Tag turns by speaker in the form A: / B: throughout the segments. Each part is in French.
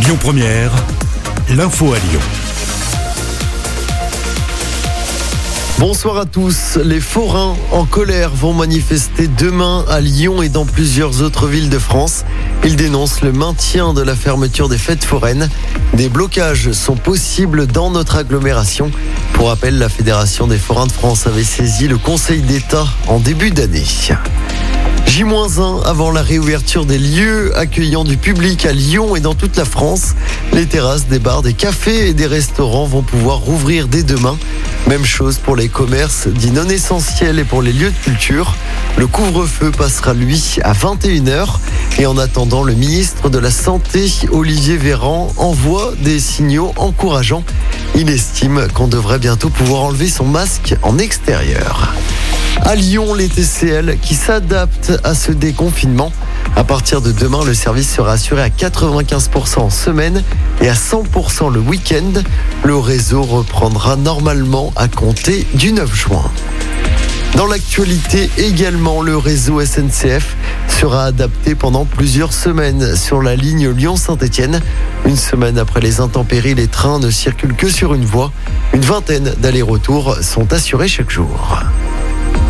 A: Lyon Première, l'info à Lyon.
B: Bonsoir à tous. Les forains en colère vont manifester demain à Lyon et dans plusieurs autres villes de France. Ils dénoncent le maintien de la fermeture des fêtes foraines. Des blocages sont possibles dans notre agglomération. Pour rappel, la Fédération des forains de France avait saisi le Conseil d'État en début d'année. J-1 avant la réouverture des lieux accueillant du public à Lyon et dans toute la France. Les terrasses, des bars, des cafés et des restaurants vont pouvoir rouvrir dès demain. Même chose pour les commerces dits non essentiels et pour les lieux de culture. Le couvre-feu passera lui à 21h. Et en attendant, le ministre de la Santé, Olivier Véran, envoie des signaux encourageants. Il estime qu'on devrait bientôt pouvoir enlever son masque en extérieur. À Lyon, les TCL qui s'adaptent à ce déconfinement. À partir de demain, le service sera assuré à 95% en semaine et à 100% le week-end. Le réseau reprendra normalement à compter du 9 juin. Dans l'actualité également, le réseau SNCF sera adapté pendant plusieurs semaines sur la ligne Lyon-Saint-Etienne. Une semaine après les intempéries, les trains ne circulent que sur une voie. Une vingtaine d'allers-retours sont assurés chaque jour.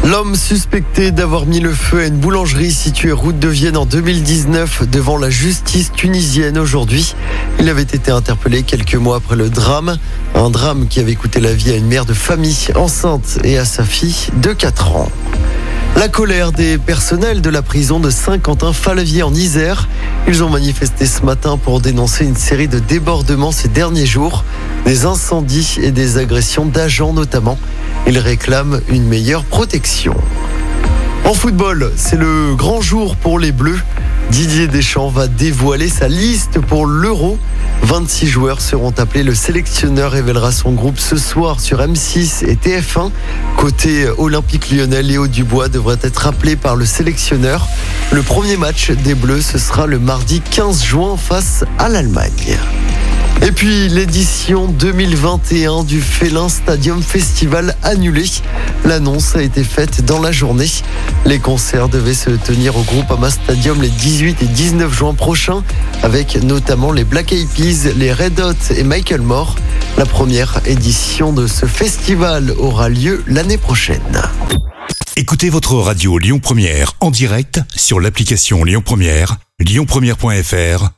B: L'homme suspecté d'avoir mis le feu à une boulangerie située route de Vienne en 2019 devant la justice tunisienne aujourd'hui. Il avait été interpellé quelques mois après le drame. Un drame qui avait coûté la vie à une mère de famille enceinte et à sa fille de 4 ans. La colère des personnels de la prison de Saint-Quentin-Falavier en Isère. Ils ont manifesté ce matin pour dénoncer une série de débordements ces derniers jours, des incendies et des agressions d'agents notamment. Ils réclament une meilleure protection. En football, c'est le grand jour pour les Bleus. Didier Deschamps va dévoiler sa liste pour l'Euro. 26 joueurs seront appelés. Le sélectionneur révélera son groupe ce soir sur M6 et TF1. Côté Olympique lyonnais, Léo Dubois devrait être appelé par le sélectionneur. Le premier match des Bleus, ce sera le mardi 15 juin face à l'Allemagne. Et puis l'édition 2021 du Félin Stadium Festival annulée. L'annonce a été faite dans la journée. Les concerts devaient se tenir au Groupama Stadium les 18 et 19 juin prochains, avec notamment les Black Eyed Peas, les Red Hot et Michael Moore. La première édition de ce festival aura lieu l'année prochaine.
A: Écoutez votre radio Lyon Première en direct sur l'application Lyon Première, lyonpremière.fr